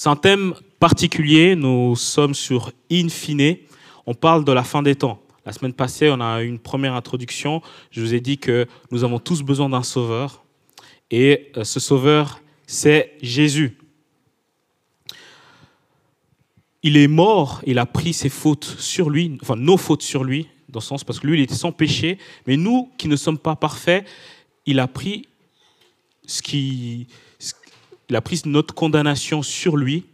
C'est un thème particulier. Nous sommes sur In fine. On parle de la fin des temps. La semaine passée, on a eu une première introduction. Je vous ai dit que nous avons tous besoin d'un sauveur. Et euh, ce sauveur, c'est Jésus. Il est mort, il a pris ses fautes sur lui, enfin nos fautes sur lui, dans le sens parce que lui, il était sans péché. Mais nous, qui ne sommes pas parfaits, il a pris ce qui, il a pris notre condamnation sur lui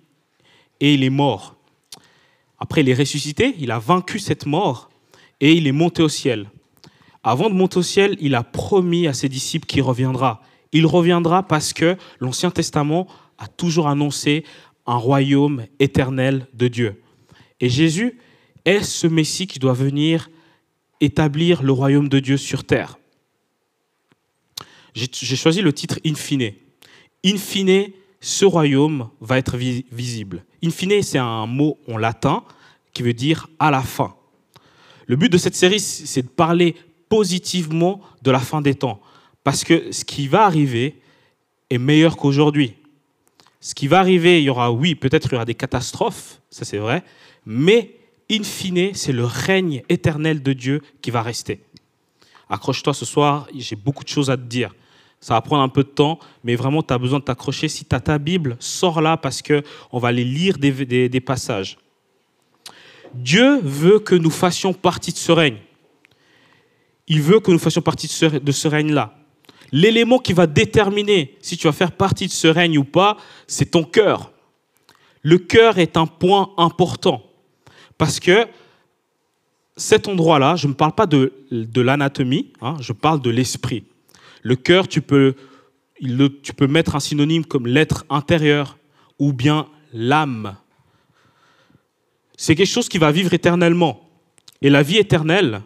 et il est mort. Après, il est ressuscité, il a vaincu cette mort et il est monté au ciel. Avant de monter au ciel, il a promis à ses disciples qu'il reviendra. Il reviendra parce que l'Ancien Testament a toujours annoncé un royaume éternel de Dieu. Et Jésus est ce Messie qui doit venir établir le royaume de Dieu sur terre. J'ai choisi le titre In fine. In fine, ce royaume va être visible. In fine, c'est un mot en latin qui veut dire à la fin. Le but de cette série, c'est de parler positivement de la fin des temps. Parce que ce qui va arriver est meilleur qu'aujourd'hui. Ce qui va arriver, il y aura, oui, peut-être il y aura des catastrophes, ça c'est vrai, mais in fine, c'est le règne éternel de Dieu qui va rester. Accroche-toi ce soir, j'ai beaucoup de choses à te dire. Ça va prendre un peu de temps, mais vraiment, tu as besoin de t'accrocher. Si tu as ta Bible, sors là parce qu'on va aller lire des, passages. Dieu veut que nous fassions partie de ce règne. Il veut que nous fassions partie de ce règne-là. L'élément qui va déterminer si tu vas faire partie de ce règne ou pas, c'est ton cœur. Le cœur est un point important. Parce que cet endroit-là, je ne parle pas de, l'anatomie, hein, je parle de l'esprit. Le cœur, tu peux, mettre un synonyme comme l'être intérieur ou bien l'âme. C'est quelque chose qui va vivre éternellement. Et la vie éternelle,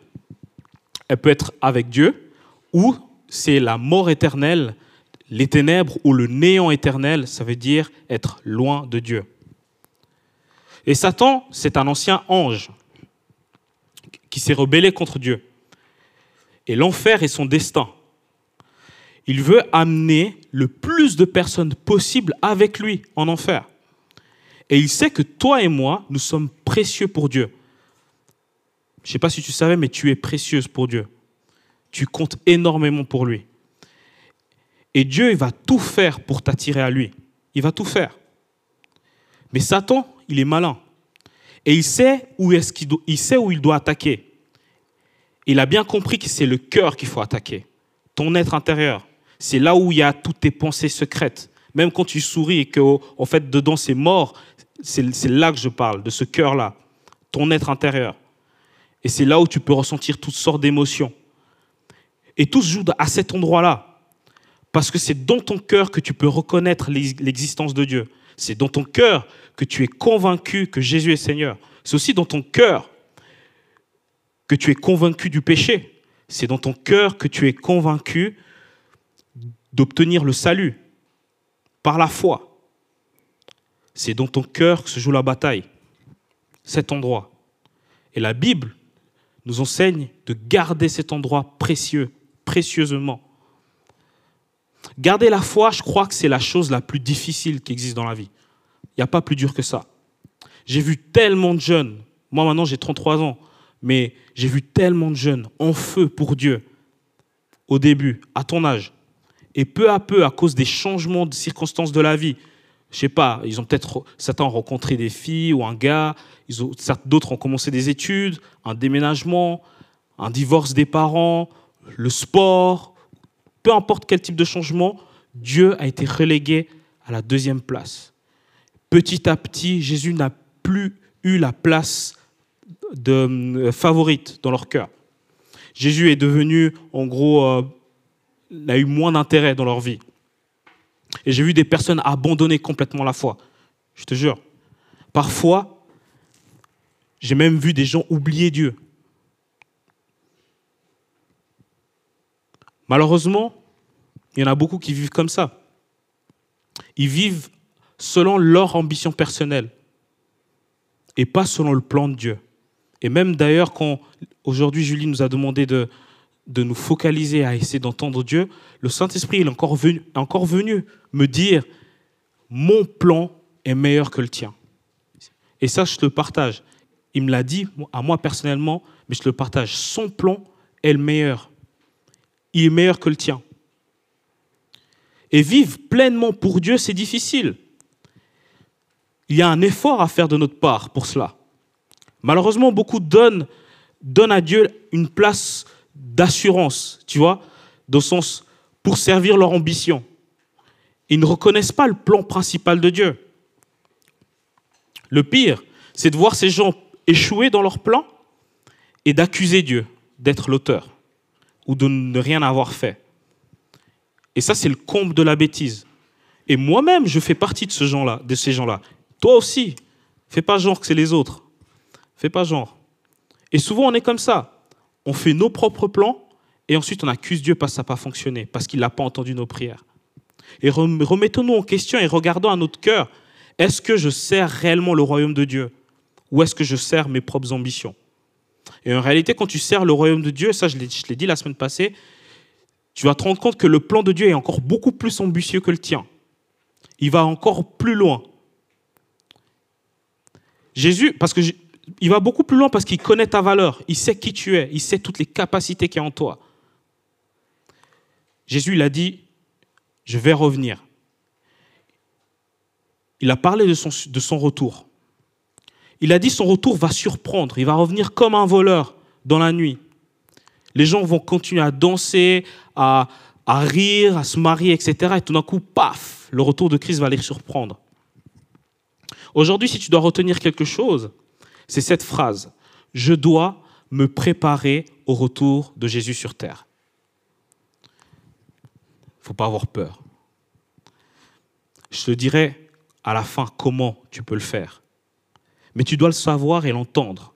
elle peut être avec Dieu ou c'est la mort éternelle, les ténèbres ou le néant éternel, ça veut dire être loin de Dieu. Et Satan, c'est un ancien ange qui s'est rebellé contre Dieu. Et l'enfer est son destin. Il veut amener le plus de personnes possible avec lui en enfer. Et il sait que toi et moi, nous sommes précieux pour Dieu. Je ne sais pas si tu savais, mais tu es précieuse pour Dieu. Tu comptes énormément pour lui. Et Dieu, il va tout faire pour t'attirer à lui. Il va tout faire. Mais Satan, il est malin. Et il sait où, est-ce qu'il il sait où il doit attaquer. Il a bien compris que c'est le cœur qu'il faut attaquer. Ton être intérieur. C'est là où il y a toutes tes pensées secrètes. Même quand tu souris et que, en fait, dedans c'est mort, c'est là que je parle, de ce cœur-là. Ton être intérieur. Et c'est là où tu peux ressentir toutes sortes d'émotions. Et tout se joue à cet endroit-là. Parce que c'est dans ton cœur que tu peux reconnaître l'existence de Dieu. C'est dans ton cœur que tu es convaincu que Jésus est Seigneur. C'est aussi dans ton cœur que tu es convaincu du péché. C'est dans ton cœur que tu es convaincu d'obtenir le salut par la foi. C'est dans ton cœur que se joue la bataille, cet endroit. Et la Bible nous enseigne de garder cet endroit précieux précieusement. Garder la foi, je crois que c'est la chose la plus difficile qui existe dans la vie. Il n'y a pas plus dur que ça. J'ai vu tellement de jeunes, moi maintenant j'ai 33 ans, mais j'ai vu tellement de jeunes en feu pour Dieu au début, à ton âge. Et peu à peu, à cause des changements de circonstances de la vie, je sais pas, ils ont peut-être, certains ont rencontré des filles ou un gars, d'autres ont commencé des études, un déménagement, un divorce des parents, le sport, peu importe quel type de changement, Dieu a été relégué à la deuxième place. Petit à petit, Jésus n'a plus eu la place de, euh, favorite dans leur cœur. Jésus est devenu, en gros, euh, a eu moins d'intérêt dans leur vie. Et j'ai vu des personnes abandonner complètement la foi. Je te jure. Parfois, j'ai même vu des gens oublier Dieu. Malheureusement, il y en a beaucoup qui vivent comme ça. Ils vivent selon leur ambition personnelle et pas selon le plan de Dieu. Et même d'ailleurs, quand aujourd'hui Julie nous a demandé de, de nous focaliser à essayer d'entendre Dieu, le Saint-Esprit est encore venu, encore venu me dire, mon plan est meilleur que le tien. Et ça, je le partage. Il me l'a dit à moi personnellement, mais je le partage. Son plan est le meilleur. Il est meilleur que le tien. Et vivre pleinement pour Dieu, c'est difficile. Il y a un effort à faire de notre part pour cela. Malheureusement, beaucoup donnent, donnent à Dieu une place d'assurance, tu vois, dans le sens pour servir leur ambition. Ils ne reconnaissent pas le plan principal de Dieu. Le pire, c'est de voir ces gens échouer dans leur plan et d'accuser Dieu d'être l'auteur ou de ne rien avoir fait. Et ça, c'est le comble de la bêtise. Et moi-même, je fais partie de, ce gens -là, de ces gens-là. Toi aussi, fais pas genre que c'est les autres. Fais pas genre. Et souvent, on est comme ça. On fait nos propres plans et ensuite on accuse Dieu parce que ça n'a pas fonctionné, parce qu'il n'a pas entendu nos prières. Et remettons-nous en question et regardons à notre cœur. Est-ce que je sers réellement le royaume de Dieu ou est-ce que je sers mes propres ambitions? Et en réalité, quand tu sers le royaume de Dieu, ça je l'ai dit la semaine passée, tu vas te rendre compte que le plan de Dieu est encore beaucoup plus ambitieux que le tien. Il va encore plus loin. Jésus, parce que il va beaucoup plus loin parce qu'il connaît ta valeur, il sait qui tu es, il sait toutes les capacités qu'il y a en toi. Jésus il a dit, je vais revenir. Il a parlé de son, retour. Il a dit son retour va surprendre, il va revenir comme un voleur dans la nuit. Les gens vont continuer à danser, à, à rire, à se marier, etc. Et tout d'un coup, paf, le retour de Christ va les surprendre. Aujourd'hui, si tu dois retenir quelque chose, c'est cette phrase. Je dois me préparer au retour de Jésus sur terre. Il ne faut pas avoir peur. Je te dirai à la fin comment tu peux le faire. Mais tu dois le savoir et l'entendre.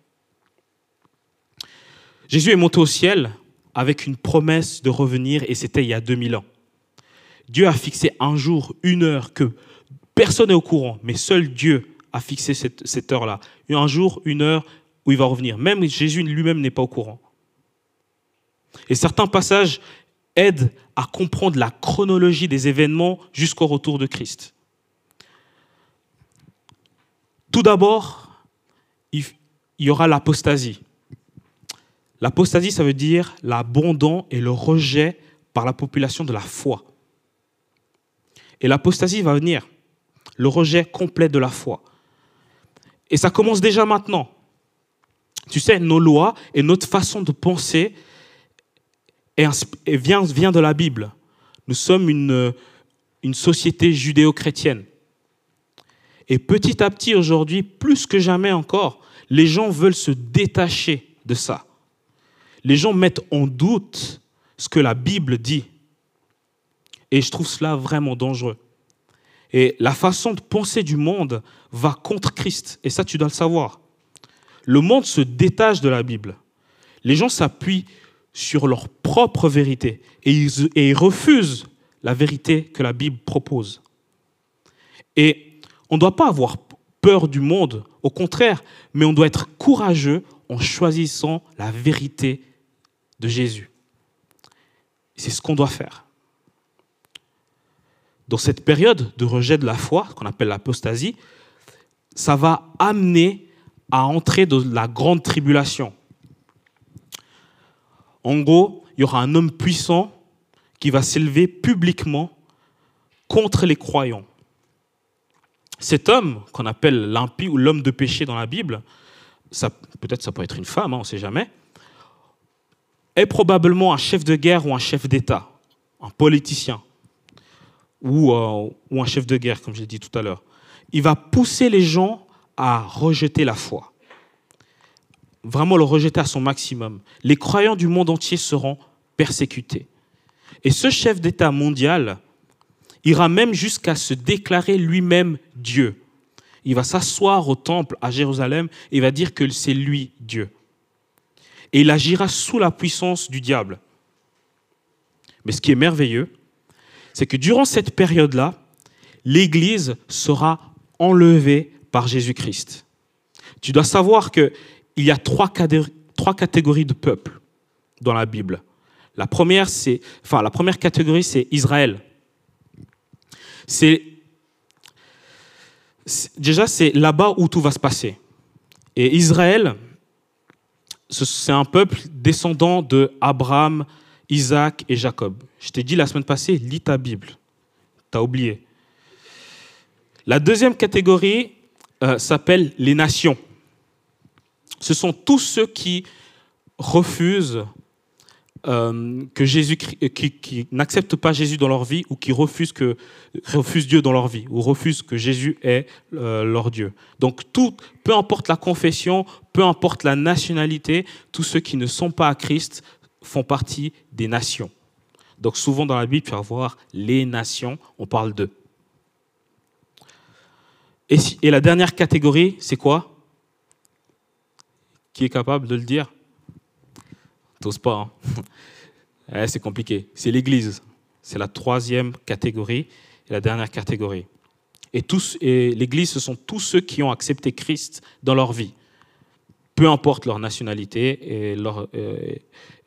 Jésus est monté au ciel avec une promesse de revenir et c'était il y a 2000 ans. Dieu a fixé un jour, une heure que personne n'est au courant, mais seul Dieu a fixé cette, heure-là. Un jour, une heure où il va revenir. Même Jésus lui-même n'est pas au courant. Et certains passages aident à comprendre la chronologie des événements jusqu'au retour de Christ. Tout d'abord, il y aura l'apostasie. L'apostasie, ça veut dire l'abandon et le rejet par la population de la foi. Et l'apostasie va venir, le rejet complet de la foi. Et ça commence déjà maintenant. Tu sais, nos lois et notre façon de penser vient, de la Bible. Nous sommes une, une société judéo-chrétienne. Et petit à petit, aujourd'hui, plus que jamais encore, les gens veulent se détacher de ça. Les gens mettent en doute ce que la Bible dit. Et je trouve cela vraiment dangereux. Et la façon de penser du monde va contre Christ. Et ça, tu dois le savoir. Le monde se détache de la Bible. Les gens s'appuient sur leur propre vérité et ils, refusent la vérité que la Bible propose. Et on ne doit pas avoir peur du monde, au contraire, mais on doit être courageux en choisissant la vérité de Jésus. C'est ce qu'on doit faire dans cette période de rejet de la foi, qu'on appelle l'apostasie, ça va amener à entrer dans la grande tribulation. En gros, il y aura un homme puissant qui va s'élever publiquement contre les croyants. Cet homme, qu'on appelle l'impie ou l'homme de péché dans la Bible, peut-être ça peut être une femme, hein, on ne sait jamais, est probablement un chef de guerre ou un chef d'État, un politicien, euh, ou, un chef de guerre, comme j'ai dit tout à l'heure. Il va pousser les gens à rejeter la foi. Vraiment le rejeter à son maximum. Les croyants du monde entier seront persécutés. Et ce chef d'État mondial ira même jusqu'à se déclarer lui-même Dieu. Il va s'asseoir au temple à Jérusalem et va dire que c'est lui Dieu. Et il agira sous la puissance du diable. Mais ce qui est merveilleux, c'est que durant cette période-là, l'Église sera enlevée par Jésus-Christ. Tu dois savoir qu'il y a trois, catégories de peuples dans la Bible. La première, enfin, la première catégorie, c'est Israël. C'est Déjà, c'est là-bas où tout va se passer. Et Israël, c'est un peuple descendant de Abraham, Isaac et Jacob. Je t'ai dit la semaine passée, lis ta Bible. Tu as oublié. La deuxième catégorie euh, s'appelle les nations. Ce sont tous ceux qui refusent euh, que Jésus, euh, qui, n'acceptent pas Jésus dans leur vie ou qui refusent, que, refusent Dieu dans leur vie ou refusent que Jésus est leur Dieu. Donc tout, peu importe la confession, peu importe la nationalité, tous ceux qui ne sont pas à Christ font partie des nations. Donc souvent dans la Bible, tu vas voir les nations, on parle d'eux. Et, la dernière catégorie, c'est quoi? Qui est capable de le dire? T'oses pas. Hein? C'est compliqué. C'est l'Église. C'est la troisième catégorie et la dernière catégorie. Et l'Église, ce sont tous ceux qui ont accepté Christ dans leur vie. Peu importe leur nationalité et, leur, euh,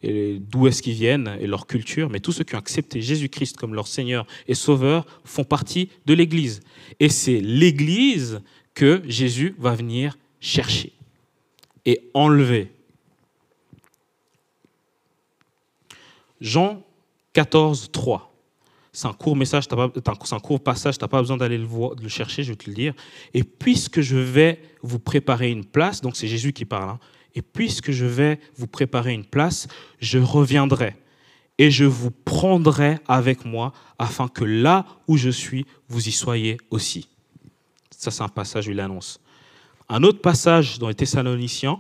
d'où est-ce qu'ils viennent et leur culture, mais tous ceux qui ont accepté Jésus-Christ comme leur Seigneur et Sauveur font partie de l'Église. Et c'est l'Église que Jésus va venir chercher et enlever. Jean 14, 3. C'est un court message, passage, tu n'as pas besoin d'aller le, le, chercher, je vais te le dire. Et puisque je vais vous préparer une place, donc c'est Jésus qui parle, hein, et puisque je vais vous préparer une place, je reviendrai et je vous prendrai avec moi afin que là où je suis, vous y soyez aussi. Ça, c'est un passage où il annonce. Un autre passage dans les Thessaloniciens,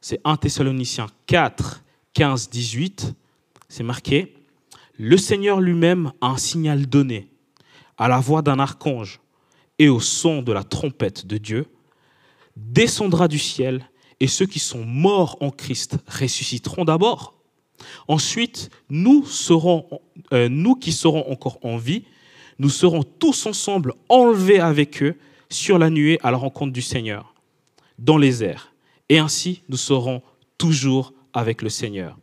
c'est 1 Thessaloniciens 4, 15, 18. C'est marqué Le Seigneur lui-même a un signal donné à la voix d'un archange et au son de la trompette de Dieu, descendra du ciel et ceux qui sont morts en Christ ressusciteront d'abord. Ensuite, nous, serons, euh, nous qui serons encore en vie, nous serons tous ensemble enlevés avec eux sur la nuée à la rencontre du Seigneur, dans les airs. Et ainsi, nous serons toujours avec le Seigneur.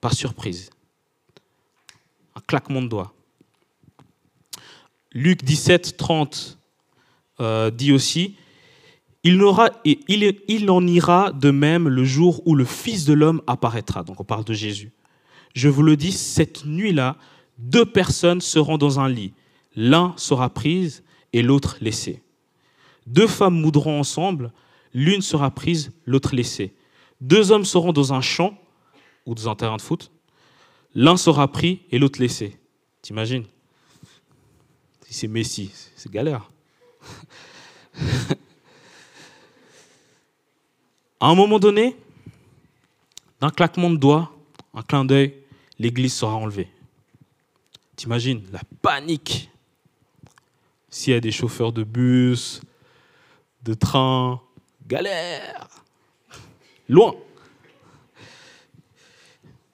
Par surprise. Un claquement de doigts. Luc 17, 30 euh, dit aussi, il, en ira de même le jour où le Fils de l'homme apparaîtra. Donc on parle de Jésus. Je vous le dis, cette nuit-là, deux personnes seront dans un lit. L'un sera prise et l'autre laissé. Deux femmes moudront ensemble, l'une sera prise, l'autre laissée. Deux hommes seront dans un champ ou dans un terrain de foot. L'un sera pris et l'autre laissé. T'imagines? Si c'est Messi, c'est galère. À un moment donné, d'un claquement de doigts, un clin d'œil, l'église sera enlevée. T'imagines la panique s'il y a des chauffeurs de bus, de train, galère, loin.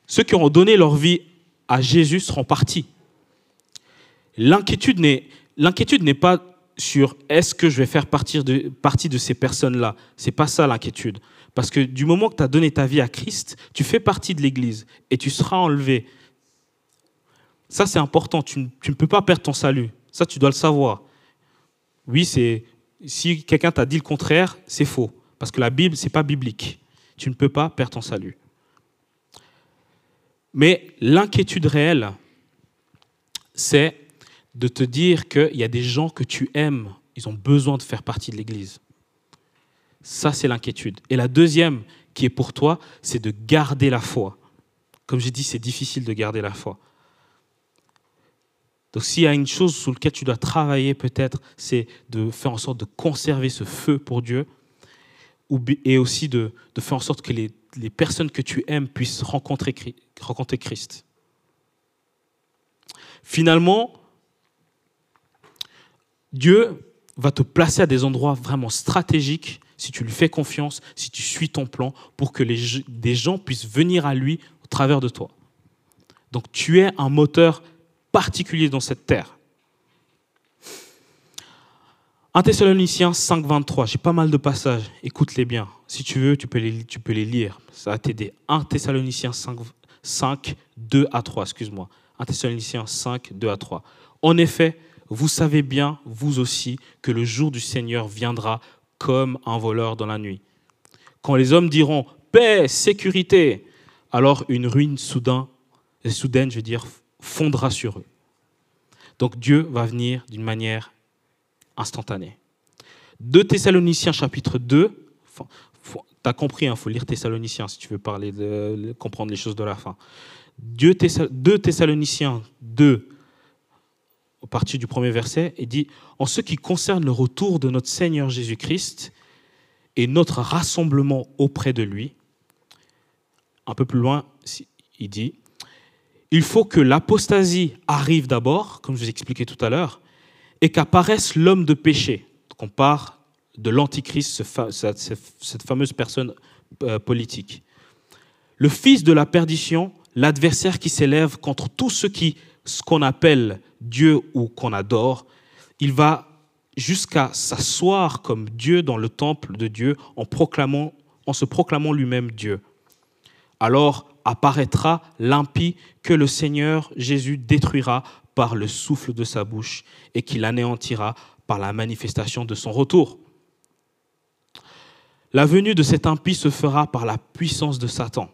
Ceux qui auront donné leur vie à Jésus seront partis. L'inquiétude n'est, l'inquiétude n'est pas sur est-ce que je vais faire partie de, partie de ces personnes-là. C'est pas ça l'inquiétude. Parce que du moment que tu as donné ta vie à Christ, tu fais partie de l'Église et tu seras enlevé. Ça, c'est important. Tu, ne peux pas perdre ton salut. Ça, tu dois le savoir. Oui, c'est si quelqu'un t'a dit le contraire, c'est faux. Parce que la Bible, c'est pas biblique. Tu ne peux pas perdre ton salut. Mais l'inquiétude réelle, c'est de te dire qu'il y a des gens que tu aimes, ils ont besoin de faire partie de l'Église. Ça, c'est l'inquiétude. Et la deuxième qui est pour toi, c'est de garder la foi. Comme j'ai dit, c'est difficile de garder la foi. Donc s'il y a une chose sur laquelle tu dois travailler peut-être, c'est de faire en sorte de conserver ce feu pour Dieu et aussi de, faire en sorte que les, personnes que tu aimes puissent rencontrer, rencontrer Christ. Finalement, Dieu va te placer à des endroits vraiment stratégiques si tu lui fais confiance, si tu suis ton plan, pour que des gens puissent venir à lui au travers de toi. Donc tu es un moteur particulier dans cette terre. 1 Thessaloniciens 5.23, j'ai pas mal de passages, écoute-les bien. Si tu veux, tu peux les, tu peux les lire, ça va t'aider. 1 Thessaloniciens 5, 5, 2 à 3, excuse-moi. 1 Thessaloniciens 5, 2 à 3. En effet, vous savez bien, vous aussi, que le jour du Seigneur viendra comme un voleur dans la nuit. Quand les hommes diront paix, sécurité, alors une ruine soudain, soudaine, je veux dire, fondra sur eux. Donc Dieu va venir d'une manière instantanée. 2 Thessaloniciens chapitre 2, tu compris, il hein, faut lire Thessaloniciens si tu veux parler de, comprendre les choses de la fin. 2 Thessaloniciens 2, au partir du premier verset, il dit En ce qui concerne le retour de notre Seigneur Jésus-Christ et notre rassemblement auprès de lui, un peu plus loin, il dit Il faut que l'apostasie arrive d'abord, comme je vous expliqué tout à l'heure, et qu'apparaisse l'homme de péché. qu'on part de l'antichrist, cette fameuse personne euh, politique. Le fils de la perdition, l'adversaire qui s'élève contre tout ce qui, ce qu'on appelle Dieu ou qu'on adore, il va jusqu'à s'asseoir comme Dieu dans le temple de Dieu en, se proclamant lui-même Dieu. Alors apparaîtra l'impie que le Seigneur Jésus détruira par le souffle de sa bouche et qu'il anéantira par la manifestation de son retour. La venue de cet impie se fera par la puissance de Satan,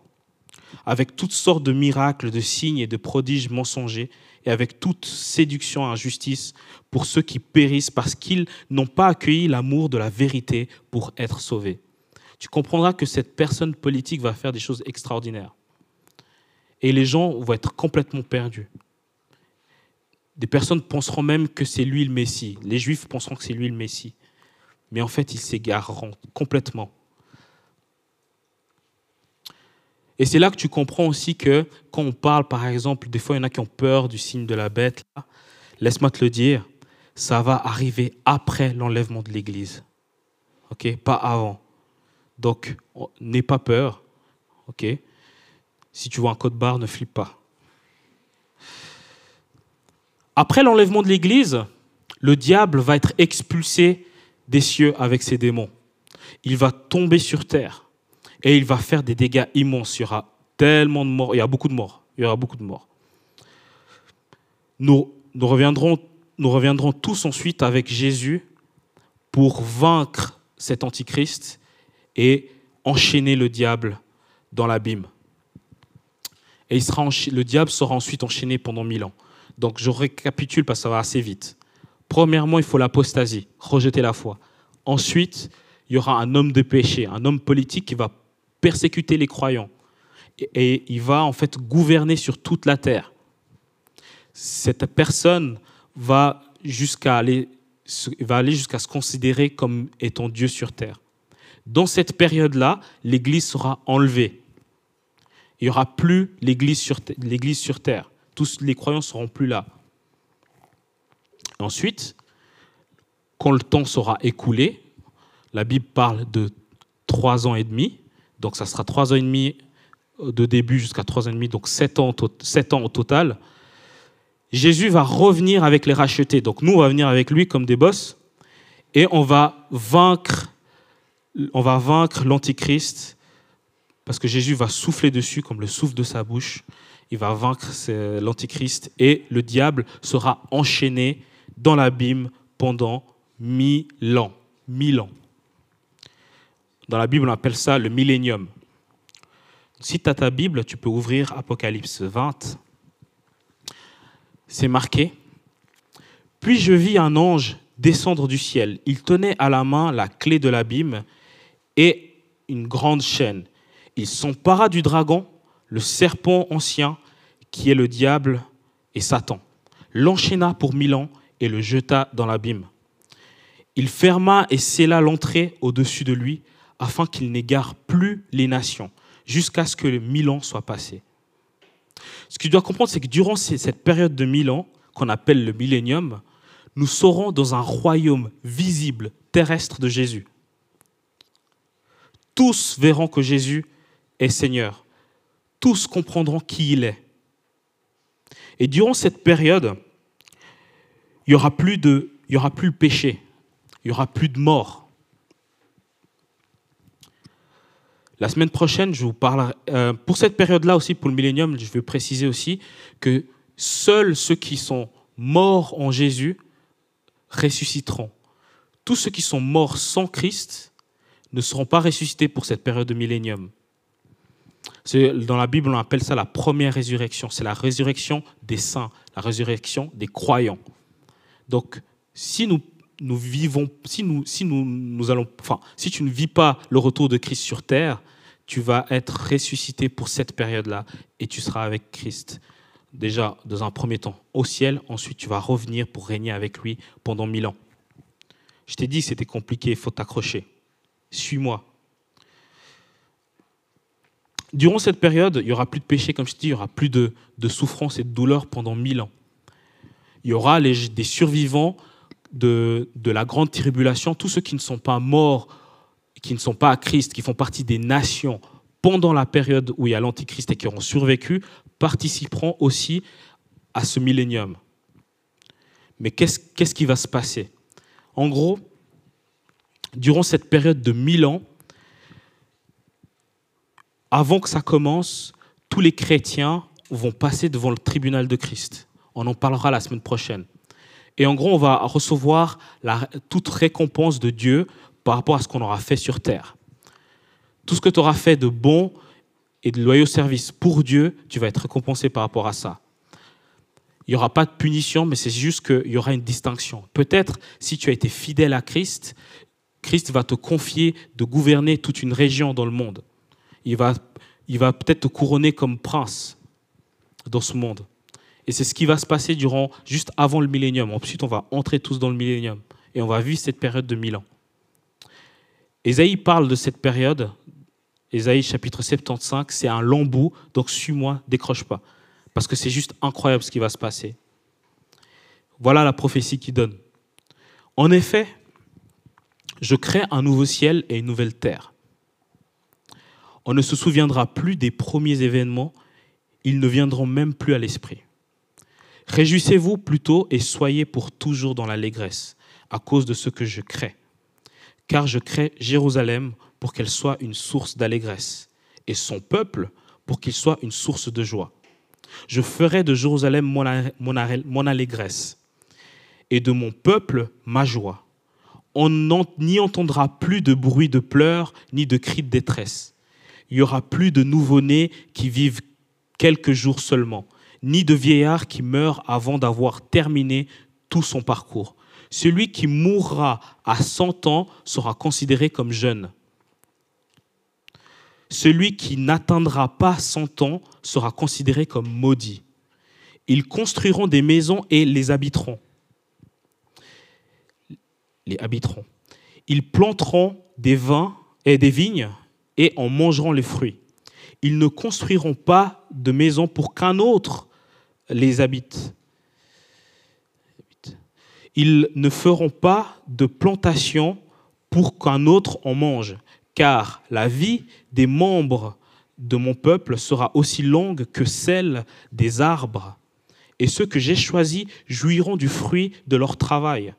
avec toutes sortes de miracles, de signes et de prodiges mensongers, et avec toute séduction et injustice pour ceux qui périssent parce qu'ils n'ont pas accueilli l'amour de la vérité pour être sauvés. Tu comprendras que cette personne politique va faire des choses extraordinaires. Et les gens vont être complètement perdus. Des personnes penseront même que c'est lui le Messie. Les Juifs penseront que c'est lui le Messie. Mais en fait, ils s'égareront complètement. Et c'est là que tu comprends aussi que quand on parle, par exemple, des fois, il y en a qui ont peur du signe de la bête. Laisse-moi te le dire, ça va arriver après l'enlèvement de l'Église. OK? Pas avant. Donc, n'aie pas peur. OK? Si tu vois un code barre, ne flippe pas. Après l'enlèvement de l'Église, le diable va être expulsé des cieux avec ses démons. Il va tomber sur terre et il va faire des dégâts immenses. Il y aura tellement de morts. Il y a beaucoup de morts. Il y aura beaucoup de morts. Nous, nous, reviendrons, nous reviendrons tous ensuite avec Jésus pour vaincre cet antichrist et enchaîner le diable dans l'abîme. Et il sera le diable sera ensuite enchaîné pendant mille ans. Donc je récapitule parce que ça va assez vite. Premièrement, il faut l'apostasie, rejeter la foi. Ensuite, il y aura un homme de péché, un homme politique qui va persécuter les croyants. Et il va en fait gouverner sur toute la terre. Cette personne va jusqu'à aller, va aller jusqu'à se considérer comme étant Dieu sur terre. Dans cette période-là, l'Église sera enlevée. Il n'y aura plus l'Église sur, sur terre tous les croyants seront plus là. Ensuite, quand le temps sera écoulé, la Bible parle de trois ans et demi, donc ça sera trois ans et demi de début jusqu'à trois ans et demi, donc sept ans, sept ans au total. Jésus va revenir avec les rachetés. Donc nous, on va venir avec lui comme des boss et on va vaincre, on va vaincre l'antichrist parce que Jésus va souffler dessus comme le souffle de sa bouche il va vaincre l'Antichrist et le diable sera enchaîné dans l'abîme pendant mille ans. Mille ans. Dans la Bible, on appelle ça le millénium. Si tu as ta Bible, tu peux ouvrir Apocalypse 20. C'est marqué. Puis je vis un ange descendre du ciel. Il tenait à la main la clé de l'abîme et une grande chaîne. Il s'empara du dragon le serpent ancien qui est le diable et Satan, l'enchaîna pour mille ans et le jeta dans l'abîme. Il ferma et scella l'entrée au-dessus de lui afin qu'il n'égare plus les nations jusqu'à ce que le mille ans soit passé. Ce que tu dois comprendre, c'est que durant cette période de mille ans, qu'on appelle le millénium, nous serons dans un royaume visible, terrestre de Jésus. Tous verront que Jésus est Seigneur tous comprendront qui il est. Et durant cette période, il n'y aura, plus de, péché, il n'y aura plus de mort. La semaine prochaine, je vous parlerai. Euh, pour cette période-là aussi, pour le millénium, je veux préciser aussi que seuls ceux qui sont morts en Jésus ressusciteront. Tous ceux qui sont morts sans Christ ne seront pas ressuscités pour cette période de millénium. Dans la Bible, on appelle ça la première résurrection. C'est la résurrection des saints, la résurrection des croyants. Donc, si nous, nous vivons, si nous, si nous, nous allons, enfin, si tu ne vis pas le retour de Christ sur terre, tu vas être ressuscité pour cette période-là et tu seras avec Christ. Déjà, dans un premier temps, au ciel, ensuite tu vas revenir pour régner avec lui pendant mille ans. Je t'ai dit c'était compliqué, il faut t'accrocher. Suis-moi. Durant cette période, il n'y aura plus de péché, comme je te dis, il n'y aura plus de, souffrance et de douleur pendant mille ans. Il y aura des survivants de, de, la grande tribulation, tous ceux qui ne sont pas morts, qui ne sont pas à Christ, qui font partie des nations pendant la période où il y a l'Antichrist et qui auront survécu, participeront aussi à ce millénium. Mais qu'est-ce qui va se passer? En gros, durant cette période de mille ans, avant que ça commence, tous les chrétiens vont passer devant le tribunal de Christ. On en parlera la semaine prochaine. Et en gros, on va recevoir la, toute récompense de Dieu par rapport à ce qu'on aura fait sur terre. Tout ce que tu auras fait de bon et de loyaux services pour Dieu, tu vas être récompensé par rapport à ça. Il n'y aura pas de punition, mais c'est juste qu'il y aura une distinction. Peut-être, si tu as été fidèle à Christ, Christ va te confier de gouverner toute une région dans le monde il va, il va peut-être te couronner comme prince dans ce monde. Et c'est ce qui va se passer durant, juste avant le millénium. Ensuite, on va entrer tous dans le millénium et on va vivre cette période de mille ans. Ésaïe parle de cette période. Ésaïe chapitre 75, c'est un long bout, donc suis-moi, décroche pas. Parce que c'est juste incroyable ce qui va se passer. Voilà la prophétie qui donne. En effet, je crée un nouveau ciel et une nouvelle terre on ne se souviendra plus des premiers événements, ils ne viendront même plus à l'esprit. Réjouissez-vous plutôt et soyez pour toujours dans l'allégresse, à cause de ce que je crée. Car je crée Jérusalem pour qu'elle soit une source d'allégresse, et son peuple pour qu'il soit une source de joie. Je ferai de Jérusalem mon, allégresse, et de mon peuple ma joie. On n'y entendra plus de bruit de pleurs, ni de cris de détresse il n'y aura plus de nouveau-nés qui vivent quelques jours seulement, ni de vieillards qui meurent avant d'avoir terminé tout son parcours. Celui qui mourra à 100 ans sera considéré comme jeune. Celui qui n'atteindra pas 100 ans sera considéré comme maudit. Ils construiront des maisons et les habiteront. Les habiteront. Ils planteront des vins et des vignes et en mangeront les fruits. Ils ne construiront pas de maison pour qu'un autre les habite. Ils ne feront pas de plantation pour qu'un autre en mange, car la vie des membres de mon peuple sera aussi longue que celle des arbres, et ceux que j'ai choisis jouiront du fruit de leur travail.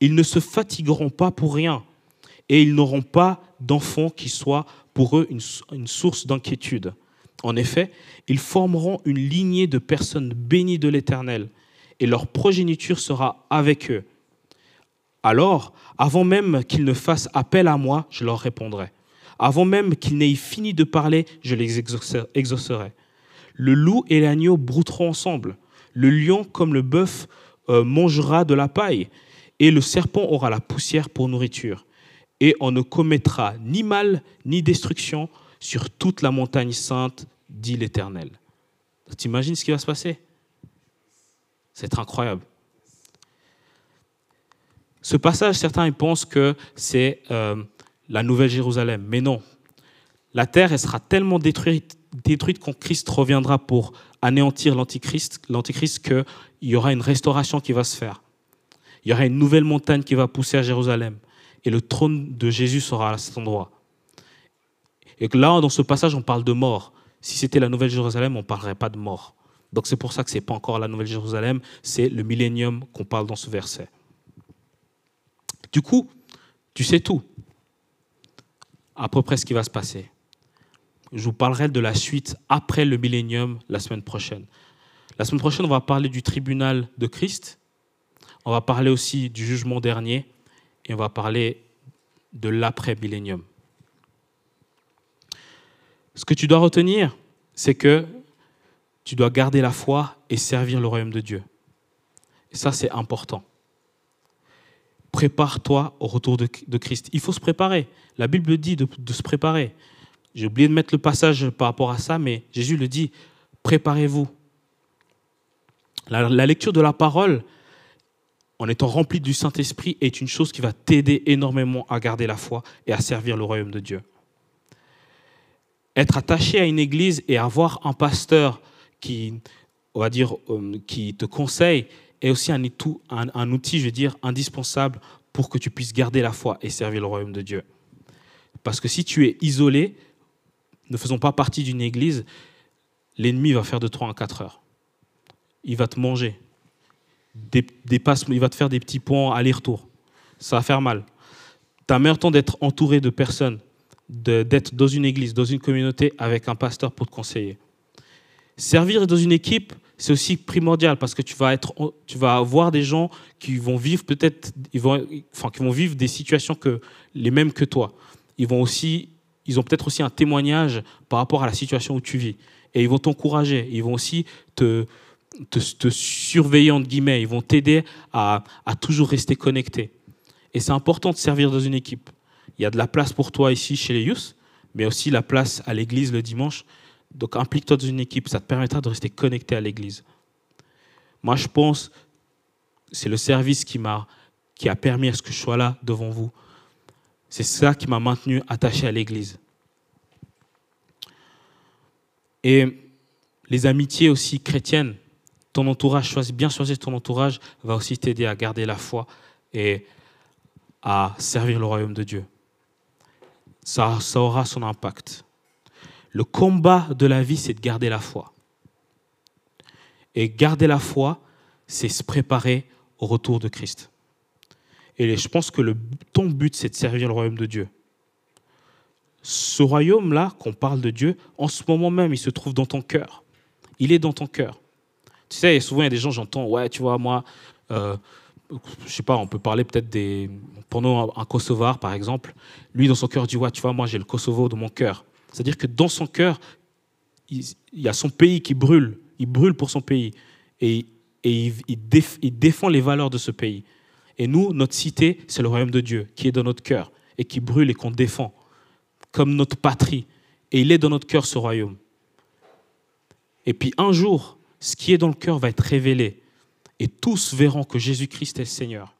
Ils ne se fatigueront pas pour rien, et ils n'auront pas d'enfants qui soient pour eux une, source d'inquiétude. En effet, ils formeront une lignée de personnes bénies de l'Éternel, et leur progéniture sera avec eux. Alors, avant même qu'ils ne fassent appel à moi, je leur répondrai. Avant même qu'ils n'aient fini de parler, je les exaucerai. Le loup et l'agneau brouteront ensemble. Le lion, comme le bœuf, euh, mangera de la paille, et le serpent aura la poussière pour nourriture et on ne commettra ni mal ni destruction sur toute la montagne sainte, dit l'Éternel. Tu imagines ce qui va se passer? C'est incroyable. Ce passage, certains pensent que c'est euh, la Nouvelle Jérusalem, mais non. La terre elle sera tellement détruite, détruite quand Christ reviendra pour anéantir l'Antichrist, l'Antichrist qu'il y aura une restauration qui va se faire. Il y aura une nouvelle montagne qui va pousser à Jérusalem et le trône de Jésus sera à cet endroit. Et là, dans ce passage, on parle de mort. Si c'était la Nouvelle Jérusalem, on ne parlerait pas de mort. Donc c'est pour ça que ce n'est pas encore la Nouvelle Jérusalem, c'est le millénium qu'on parle dans ce verset. Du coup, tu sais tout, à peu près ce qui va se passer. Je vous parlerai de la suite après le millénium la semaine prochaine. La semaine prochaine, on va parler du tribunal de Christ. On va parler aussi du jugement dernier et on va parler de l'après-millénium. Ce que tu dois retenir, c'est que tu dois garder la foi et servir le royaume de Dieu. Ça, c'est important. Prépare-toi au retour de, Christ. Il faut se préparer. La Bible dit de, se préparer. J'ai oublié de mettre le passage par rapport à ça, mais Jésus le dit, préparez-vous. La, la, lecture de la parole, en étant rempli du Saint-Esprit, est une chose qui va t'aider énormément à garder la foi et à servir le royaume de Dieu. Être attaché à une église et avoir un pasteur qui, on va dire, euh, qui te conseille est aussi un, un, outil, je veux dire, indispensable pour que tu puisses garder la foi et servir le royaume de Dieu. Parce que si tu es isolé, ne faisant pas partie d'une église, l'ennemi va faire de toi en quatre heures. Il va te manger. Des, il va te faire des petits ponts aller-retour. Ça va faire mal. Tu as meilleur temps d'être entouré de personnes, d'être dans une église, dans une communauté avec un pasteur pour te conseiller. Servir dans une équipe, c'est aussi primordial parce que tu vas, être, tu vas avoir des gens qui vont vivre peut-être, ils vont, enfin, qui vont vivre des situations que, les mêmes que toi. Ils, vont aussi, ils ont peut-être aussi un témoignage par rapport à la situation où tu vis. Et ils vont t'encourager. Ils vont aussi te, te, surveiller, entre guillemets. Ils vont t'aider à, à toujours rester connecté. Et c'est important de servir dans une équipe. Il y a de la place pour toi ici chez les Youth, mais aussi la place à l'église le dimanche. Donc implique-toi dans une équipe, ça te permettra de rester connecté à l'Église. Moi, je pense, c'est le service qui m'a qui a permis à ce que je sois là devant vous. C'est ça qui m'a maintenu attaché à l'Église. Et les amitiés aussi chrétiennes, ton entourage, bien choisir ton entourage, va aussi t'aider à garder la foi et à servir le royaume de Dieu. Ça, ça aura son impact. Le combat de la vie, c'est de garder la foi. Et garder la foi, c'est se préparer au retour de Christ. Et je pense que ton but, c'est de servir le royaume de Dieu. Ce royaume-là, qu'on parle de Dieu, en ce moment même, il se trouve dans ton cœur. Il est dans ton cœur. Tu sais, souvent, il y a des gens, j'entends, ouais, tu vois, moi, euh, je sais pas, on peut parler peut-être des. Pendant un Kosovar, par exemple, lui, dans son cœur, dit, ouais, tu vois, moi, j'ai le Kosovo dans mon cœur. C'est-à-dire que dans son cœur, il, y a son pays qui brûle. Il brûle pour son pays. Et, il, défend les valeurs de ce pays. Et nous, notre cité, c'est le royaume de Dieu qui est dans notre cœur et qui brûle et qu'on défend comme notre patrie. Et il est dans notre cœur, ce royaume. Et puis un jour, ce qui est dans le cœur va être révélé. Et tous verront que Jésus-Christ est le Seigneur.